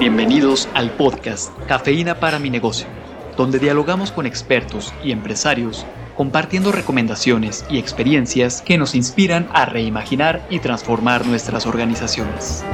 Bienvenidos al podcast Cafeína para mi negocio, donde dialogamos con expertos y empresarios compartiendo recomendaciones y experiencias que nos inspiran a reimaginar y transformar nuestras organizaciones.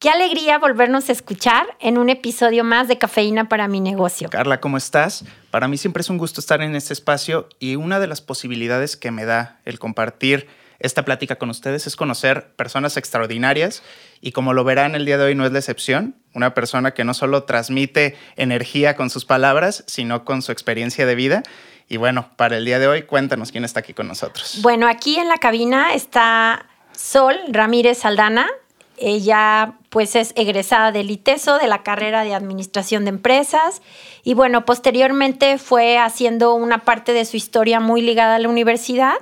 Qué alegría volvernos a escuchar en un episodio más de Cafeína para mi negocio. Carla, ¿cómo estás? Para mí siempre es un gusto estar en este espacio y una de las posibilidades que me da el compartir esta plática con ustedes es conocer personas extraordinarias y como lo verán el día de hoy no es la excepción, una persona que no solo transmite energía con sus palabras, sino con su experiencia de vida. Y bueno, para el día de hoy, cuéntanos quién está aquí con nosotros. Bueno, aquí en la cabina está Sol Ramírez Aldana. Ella pues es egresada del ITESO, de la carrera de Administración de Empresas. Y bueno, posteriormente fue haciendo una parte de su historia muy ligada a la universidad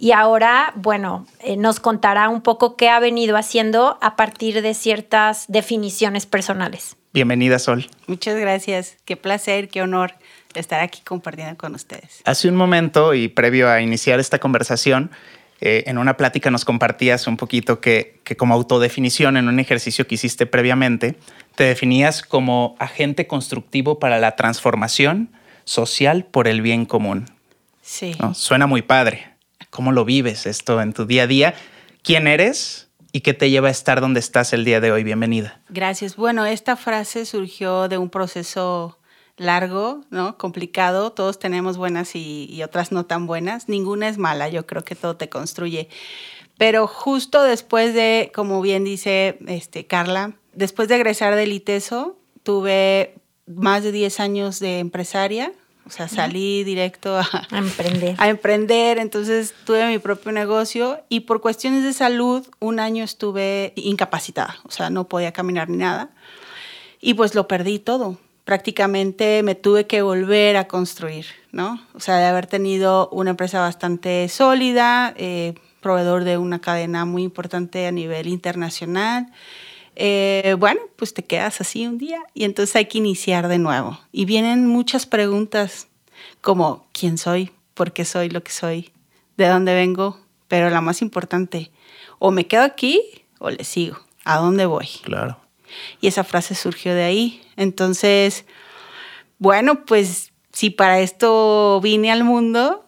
y ahora, bueno, eh, nos contará un poco qué ha venido haciendo a partir de ciertas definiciones personales. Bienvenida, Sol. Muchas gracias. Qué placer, qué honor estar aquí compartiendo con ustedes. Hace un momento y previo a iniciar esta conversación, eh, en una plática nos compartías un poquito que, que como autodefinición en un ejercicio que hiciste previamente, te definías como agente constructivo para la transformación social por el bien común. Sí. Suena muy padre. ¿Cómo lo vives esto en tu día a día? ¿Quién eres? ¿Y qué te lleva a estar donde estás el día de hoy? Bienvenida. Gracias. Bueno, esta frase surgió de un proceso largo, ¿no? Complicado. Todos tenemos buenas y, otras no tan buenas. Ninguna es mala. Yo creo que todo te construye. Pero justo después de, como bien dice este, Carla, después de egresar del ITESO, tuve más de 10 años de empresaria, o sea, salí directo a, emprender. A emprender, entonces tuve mi propio negocio y por cuestiones de salud un año estuve incapacitada, o sea, no podía caminar ni nada. Y pues lo perdí todo. Prácticamente me tuve que volver a construir, ¿no? O sea, de haber tenido una empresa bastante sólida, eh, proveedor de una cadena muy importante a nivel internacional eh, bueno, pues te quedas así un día y entonces hay que iniciar de nuevo. Y vienen muchas preguntas como ¿quién soy? ¿Por qué soy lo que soy? ¿De dónde vengo? Pero la más importante, o me quedo aquí o le sigo. ¿A dónde voy? Claro. Y esa frase surgió de ahí. Entonces, bueno, pues si para esto vine al mundo,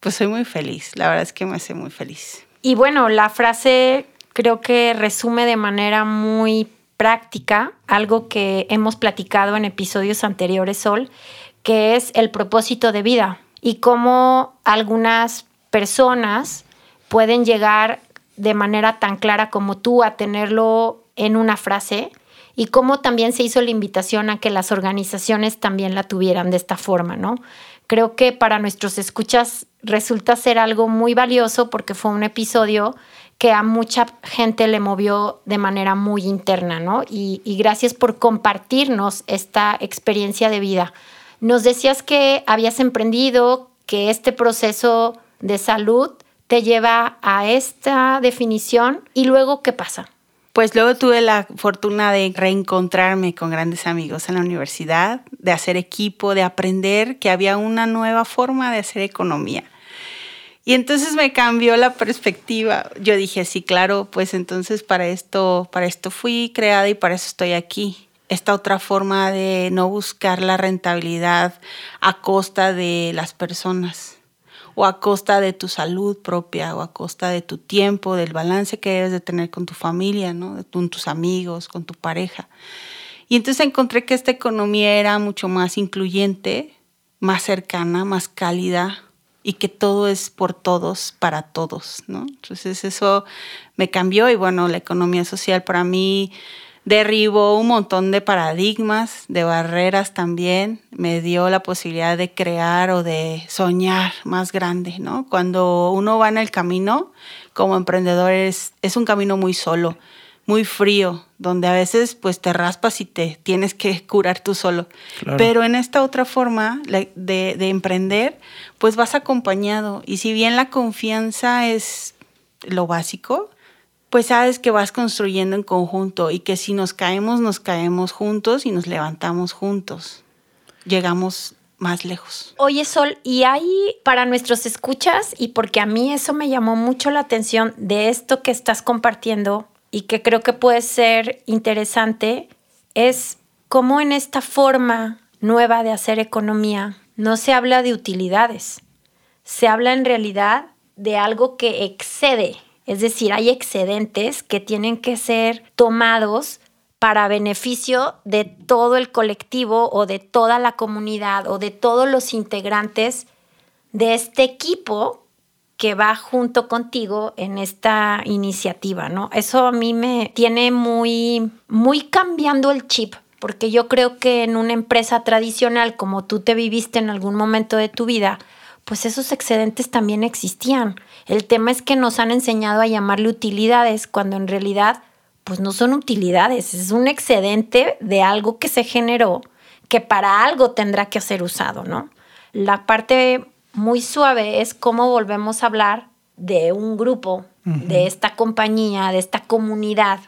pues soy muy feliz. La verdad es que me hace muy feliz. Y bueno, la frase creo que resume de manera muy práctica algo que hemos platicado en episodios anteriores, Sol, que es el propósito de vida y cómo algunas personas pueden llegar de manera tan clara como tú a tenerlo en una frase y cómo también se hizo la invitación a que las organizaciones también la tuvieran de esta forma, ¿no? Creo que para nuestros escuchas resulta ser algo muy valioso porque fue un episodio que a mucha gente le movió de manera muy interna, ¿no? Y, gracias por compartirnos esta experiencia de vida. Nos decías que habías emprendido, que este proceso de salud te lleva a esta definición y luego, ¿qué pasa? Pues luego tuve la fortuna de reencontrarme con grandes amigos en la universidad, de hacer equipo, de aprender que había una nueva forma de hacer economía y entonces me cambió la perspectiva. Yo dije, sí, claro, pues entonces para esto, para esto fui creada y para eso estoy aquí. Esta otra forma de no buscar la rentabilidad a costa de las personas o a costa de tu salud propia o a costa de tu tiempo, del balance que debes de tener con tu familia, ¿no? con tus amigos, con tu pareja. Y entonces encontré que esta economía era mucho más incluyente, más cercana, más cálida, y que todo es por todos, para todos, ¿no? Entonces eso me cambió y bueno, la economía social para mí derribó un montón de paradigmas, de barreras también, me dio la posibilidad de crear o de soñar más grande, ¿no? Cuando uno va en el camino como emprendedor es, es un camino muy solo muy frío, donde a veces pues te raspas y te tienes que curar tú solo. Pero en esta otra forma de, de, emprender, pues vas acompañado. Y si bien la confianza es lo básico, pues sabes que vas construyendo en conjunto y que si nos caemos, nos caemos juntos y nos levantamos juntos. Llegamos más lejos. Oye, Sol, y ahí para nuestros escuchas, y porque a mí eso me llamó mucho la atención de esto que estás compartiendo, y que creo que puede ser interesante es cómo en esta forma nueva de hacer economía no se habla de utilidades, se habla en realidad de algo que excede, es decir, hay excedentes que tienen que ser tomados para beneficio de todo el colectivo o de toda la comunidad o de todos los integrantes de este equipo que va junto contigo en esta iniciativa, ¿no? Eso a mí me tiene muy, muy cambiando el chip, porque yo creo que en una empresa tradicional, como tú te viviste en algún momento de tu vida, pues esos excedentes también existían. El tema es que nos han enseñado a llamarle utilidades, cuando en realidad, pues no son utilidades, es un excedente de algo que se generó, que para algo tendrá que ser usado, ¿no? La parte muy suave es cómo volvemos a hablar de un grupo, de esta compañía, de esta comunidad.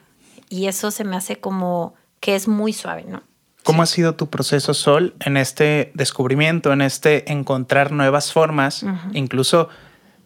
Y eso se me hace como que es muy suave, ¿no? ¿Cómo ha sido tu proceso, Sol, en este descubrimiento, en este encontrar nuevas formas, incluso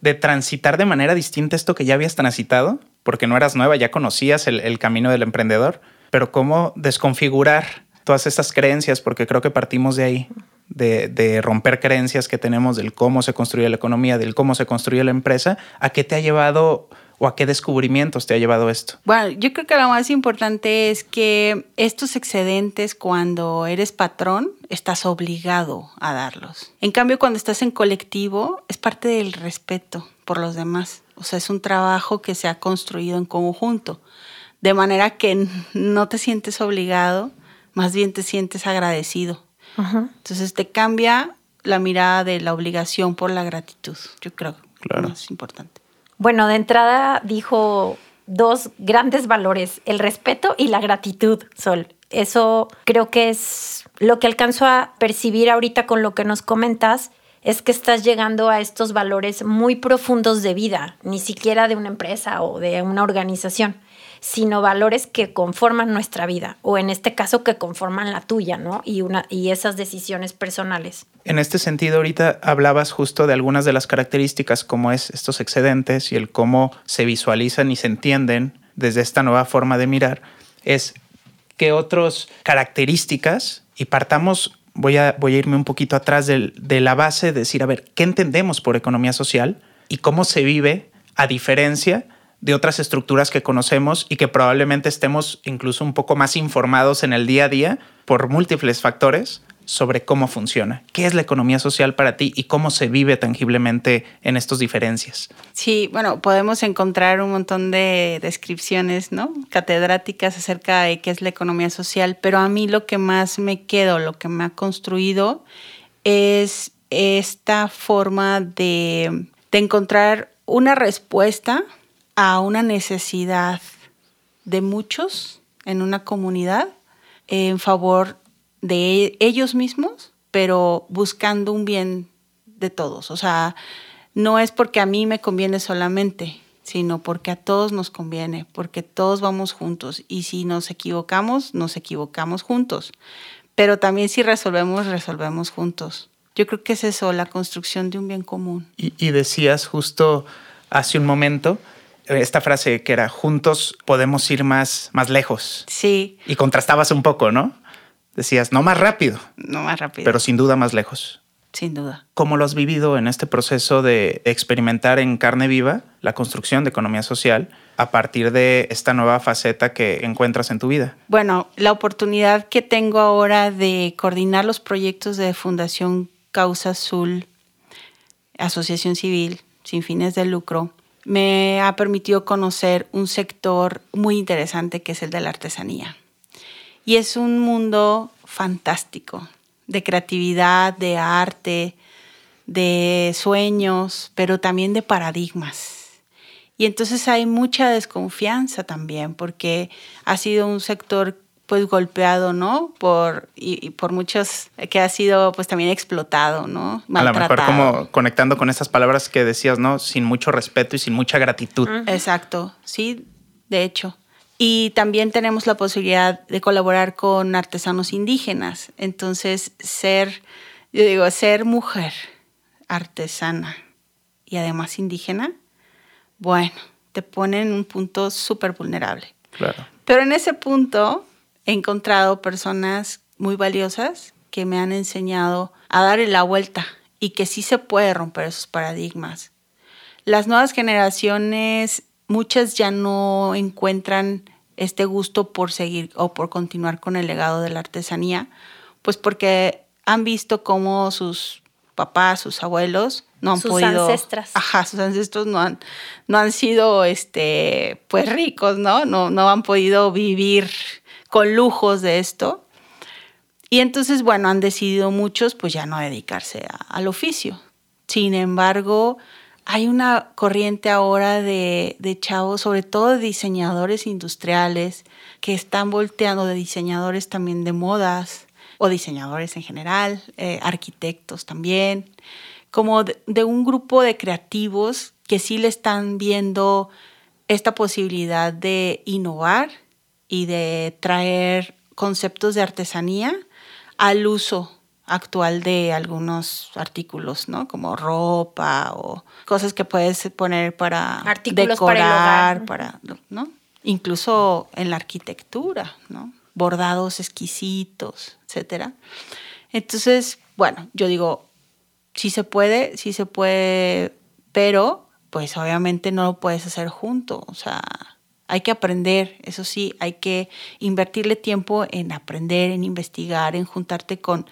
de transitar de manera distinta esto que ya habías transitado? Porque no eras nueva, ya conocías el, el camino del emprendedor, pero cómo desconfigurar todas esas creencias, porque creo que partimos de ahí de, romper creencias que tenemos del cómo se construye la economía, del cómo se construye la empresa, ¿a qué te ha llevado o a qué descubrimientos te ha llevado esto? Bueno, yo creo que lo más importante es que estos excedentes, cuando eres patrón, estás obligado a darlos. En cambio, cuando estás en colectivo, es parte del respeto por los demás. O sea, es un trabajo que se ha construido en conjunto. De manera que no te sientes obligado, más bien te sientes agradecido entonces te cambia la mirada de la obligación por la gratitud, yo creo. Claro. Es importante. Bueno, de entrada dijo dos grandes valores, el respeto y la gratitud, Sol. Eso creo que es lo que alcanzo a percibir ahorita con lo que nos comentas, es que estás llegando a estos valores muy profundos de vida, ni siquiera de una empresa o de una organización sino valores que conforman nuestra vida, o en este caso que conforman la tuya, ¿no? Y, una, y esas decisiones personales. En este sentido, ahorita hablabas justo de algunas de las características, como es estos excedentes y el cómo se visualizan y se entienden desde esta nueva forma de mirar, es qué otras características, y partamos voy a, voy a irme un poquito atrás de, de, la base, de decir, a ver, ¿qué entendemos por economía social y cómo se vive a diferencia de otras estructuras que conocemos y que probablemente estemos incluso un poco más informados en el día a día por múltiples factores sobre cómo funciona. ¿Qué es la economía social para ti y cómo se vive tangiblemente en estas diferencias? Sí, bueno, podemos encontrar un montón de descripciones, ¿no? Catedráticas acerca de qué es la economía social, pero a mí lo que más me quedo, lo que me ha construido es esta forma de, de encontrar una respuesta a una necesidad de muchos en una comunidad en favor de ellos mismos, pero buscando un bien de todos. O sea, no es porque a mí me conviene solamente, sino porque a todos nos conviene, porque todos vamos juntos. Y si nos equivocamos, nos equivocamos juntos. Pero también si resolvemos, resolvemos juntos. Yo creo que es eso, la construcción de un bien común. Y, y decías justo hace un momento esta frase que era juntos podemos ir más, más lejos. Sí. Y contrastabas un poco, ¿no? Decías, no más rápido. No más rápido. Pero sin duda más lejos. Sin duda. ¿Cómo lo has vivido en este proceso de experimentar en carne viva la construcción de economía social a partir de esta nueva faceta que encuentras en tu vida? Bueno, la oportunidad que tengo ahora de coordinar los proyectos de Fundación Causa Azul, Asociación Civil sin fines de lucro, me ha permitido conocer un sector muy interesante que es el de la artesanía. Y es un mundo fantástico de creatividad, de arte, de sueños, pero también de paradigmas. Y entonces hay mucha desconfianza también, porque ha sido un sector pues golpeado, ¿no? Por, y, por muchos que ha sido pues también explotado, ¿no? A lo mejor como conectando con esas palabras que decías, ¿no? Sin mucho respeto y sin mucha gratitud. Exacto, sí, de hecho. Y también tenemos la posibilidad de colaborar con artesanos indígenas. Entonces, ser, yo digo, ser mujer artesana y además indígena, bueno, te pone en un punto súper vulnerable Claro. Pero en ese punto he encontrado personas muy valiosas que me han enseñado a darle la vuelta y que sí se puede romper esos paradigmas. Las nuevas generaciones, muchas ya no encuentran este gusto por seguir o por continuar con el legado de la artesanía, pues porque han visto cómo sus papás, sus abuelos no han sus podido ancestras. Ajá, sus ancestros no han no han sido este pues ricos, ¿no? No no han podido vivir con lujos de esto. Y entonces, bueno, han decidido muchos pues ya no dedicarse al oficio. Sin embargo, hay una corriente ahora de, de chavos, sobre todo de diseñadores industriales, que están volteando de diseñadores también de modas o diseñadores en general, eh, arquitectos también, como de, de un grupo de creativos que sí le están viendo esta posibilidad de innovar y de traer conceptos de artesanía al uso actual de algunos artículos, ¿no? Como ropa o cosas que puedes poner para Artículos para el decorar, hogar. para, ¿no? Incluso en la arquitectura, ¿no? Bordados exquisitos, etcétera. Entonces, bueno, yo digo, sí se puede, sí se puede, pero pues obviamente no lo puedes hacer junto, o sea, hay que aprender, eso sí, hay que invertirle tiempo en aprender, en investigar, en juntarte con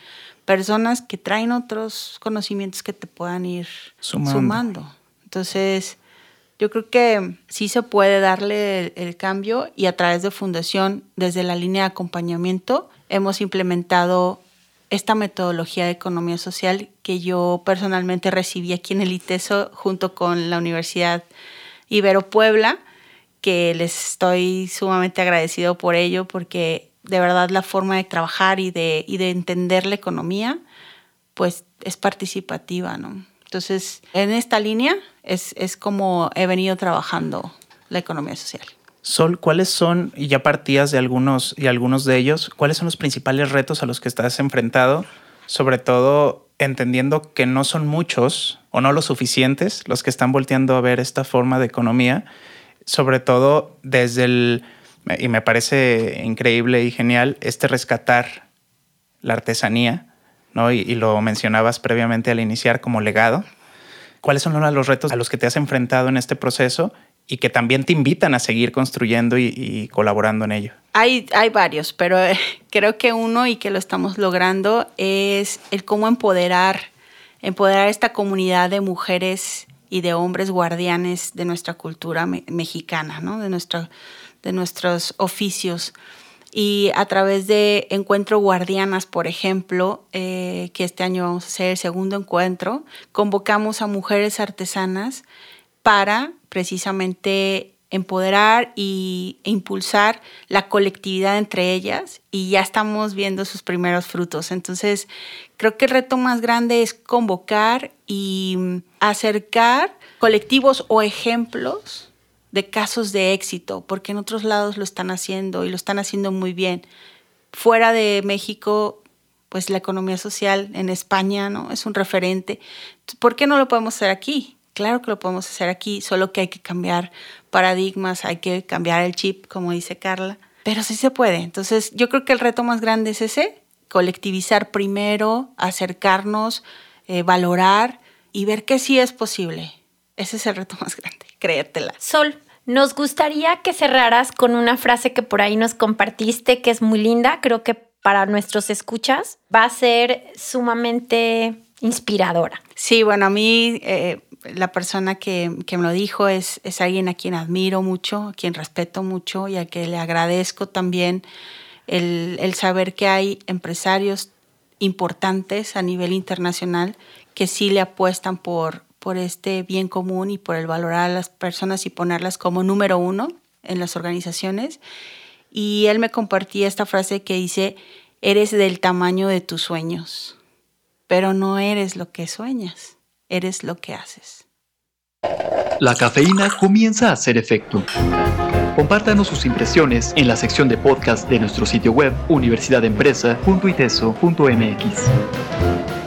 personas que traen otros conocimientos que te puedan ir Sumando. sumando. Entonces, yo creo que sí se puede darle el, el cambio y a través de Fundación, desde la línea de acompañamiento, hemos implementado esta metodología de economía social que yo personalmente recibí aquí en el ITESO junto con la Universidad Ibero Puebla, que les estoy sumamente agradecido por ello, porque de verdad la forma de trabajar y de, y de entender la economía, pues es participativa, ¿no? Entonces, en esta línea es, es como he venido trabajando la economía social. Sol, ¿cuáles son, y ya partías de algunos y algunos de ellos, cuáles son los principales retos a los que estás enfrentado? Sobre todo entendiendo que no son muchos o no los suficientes los que están volteando a ver esta forma de economía, sobre todo desde el, y me parece increíble y genial, este rescatar la artesanía, ¿no? Y, lo mencionabas previamente al iniciar como legado. ¿Cuáles son los retos a los que te has enfrentado en este proceso y que también te invitan a seguir construyendo y, y colaborando en ello? Hay, hay varios, pero eh, creo que uno y que lo estamos logrando es el cómo empoderar, empoderar esta comunidad de mujeres y de hombres guardianes de nuestra cultura me- mexicana, ¿no? de, nuestra, de nuestros oficios. Y a través de Encuentro Guardianas, por ejemplo, eh, que este año vamos a hacer el segundo encuentro, convocamos a mujeres artesanas para precisamente empoderar y, e impulsar la colectividad entre ellas y ya estamos viendo sus primeros frutos. Entonces, creo que el reto más grande es convocar y mm, acercar colectivos o ejemplos de casos de éxito, porque en otros lados lo están haciendo y lo están haciendo muy bien. Fuera de México, pues la economía social en España, ¿no? Es un referente. ¿Por qué no lo podemos hacer aquí? Claro que lo podemos hacer aquí, solo que hay que cambiar paradigmas, hay que cambiar el chip, como dice Carla, pero sí se puede. Entonces, yo creo que el reto más grande es ese, colectivizar primero, acercarnos, eh, valorar y ver que sí es posible. Ese es el reto más grande, creértela. Sol, nos gustaría que cerraras con una frase que por ahí nos compartiste, que es muy linda. Creo que para nuestros escuchas va a ser sumamente inspiradora. Sí, bueno, a mí eh, la persona que, que, me lo dijo es, es alguien a quien admiro mucho, a quien respeto mucho y a quien le agradezco también el, el saber que hay empresarios importantes a nivel internacional que sí le apuestan por, por este bien común y por el valorar a las personas y ponerlas como número uno en las organizaciones. Y él me compartía esta frase que dice, eres del tamaño de tus sueños, pero no eres lo que sueñas, eres lo que haces. La cafeína comienza a hacer efecto. Compártanos sus impresiones en la sección de podcast de nuestro sitio web universidadempresa.iteso.mx.